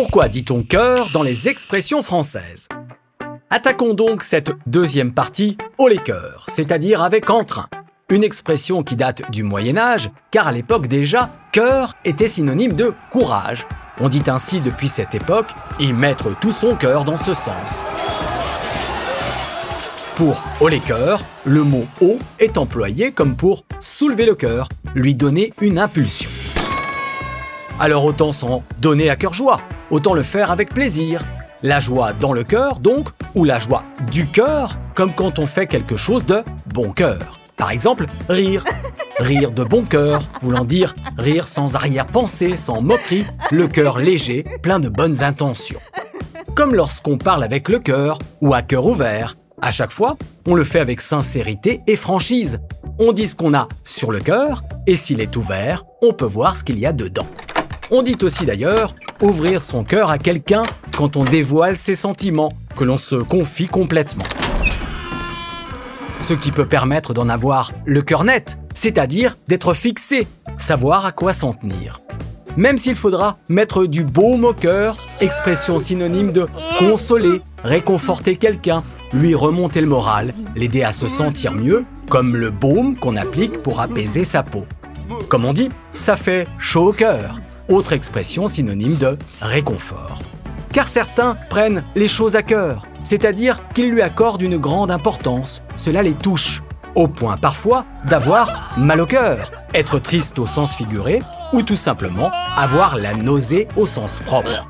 Pourquoi dit-on cœur dans les expressions françaises? Attaquons donc cette deuxième partie au les cœurs, c'est-à-dire avec entrain. Une expression qui date du Moyen Âge, car à l'époque déjà, cœur était synonyme de courage. On dit ainsi depuis cette époque y mettre tout son cœur dans ce sens. Pour haut les cœurs, le mot haut est employé comme pour soulever le cœur, lui donner une impulsion. Alors autant s'en donner à cœur joie, autant le faire avec plaisir. La joie dans le cœur donc, ou la joie du cœur, comme quand on fait quelque chose de bon cœur. Par exemple, rire. Rire de bon cœur, voulant dire rire sans arrière-pensée, sans moquerie, le cœur léger, plein de bonnes intentions. Comme lorsqu'on parle avec le cœur ou à cœur ouvert, à chaque fois, on le fait avec sincérité et franchise. On dit ce qu'on a sur le cœur, et s'il est ouvert, on peut voir ce qu'il y a dedans. On dit aussi d'ailleurs ouvrir son cœur à quelqu'un quand on dévoile ses sentiments, que l'on se confie complètement. Ce qui peut permettre d'en avoir le cœur net, c'est-à-dire d'être fixé, savoir à quoi s'en tenir. Même s'il faudra mettre du baume au cœur, expression synonyme de consoler, réconforter quelqu'un, lui remonter le moral, l'aider à se sentir mieux, comme le baume qu'on applique pour apaiser sa peau. Comme on dit, ça fait chaud au cœur, autre expression synonyme de réconfort. Car certains prennent les choses à cœur, c'est-à-dire qu'ils lui accordent une grande importance, cela les touche, au point parfois d'avoir mal au cœur, être triste au sens figuré, ou tout simplement avoir la nausée au sens propre.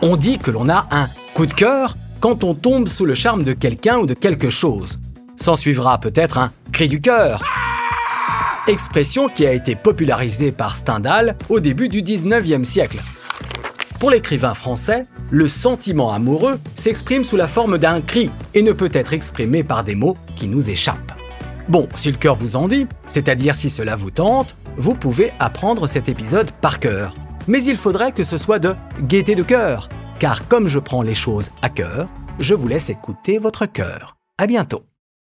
On dit que l'on a un coup de cœur quand on tombe sous le charme de quelqu'un ou de quelque chose. S'en suivra peut-être un cri du cœur. Expression qui a été popularisée par Stendhal au début du 19e siècle. Pour l'écrivain français, le sentiment amoureux s'exprime sous la forme d'un cri et ne peut être exprimé par des mots qui nous échappent. Bon, si le cœur vous en dit, c'est-à-dire si cela vous tente, vous pouvez apprendre cet épisode par cœur. Mais il faudrait que ce soit de gaieté de cœur, car comme je prends les choses à cœur, je vous laisse écouter votre cœur. À bientôt.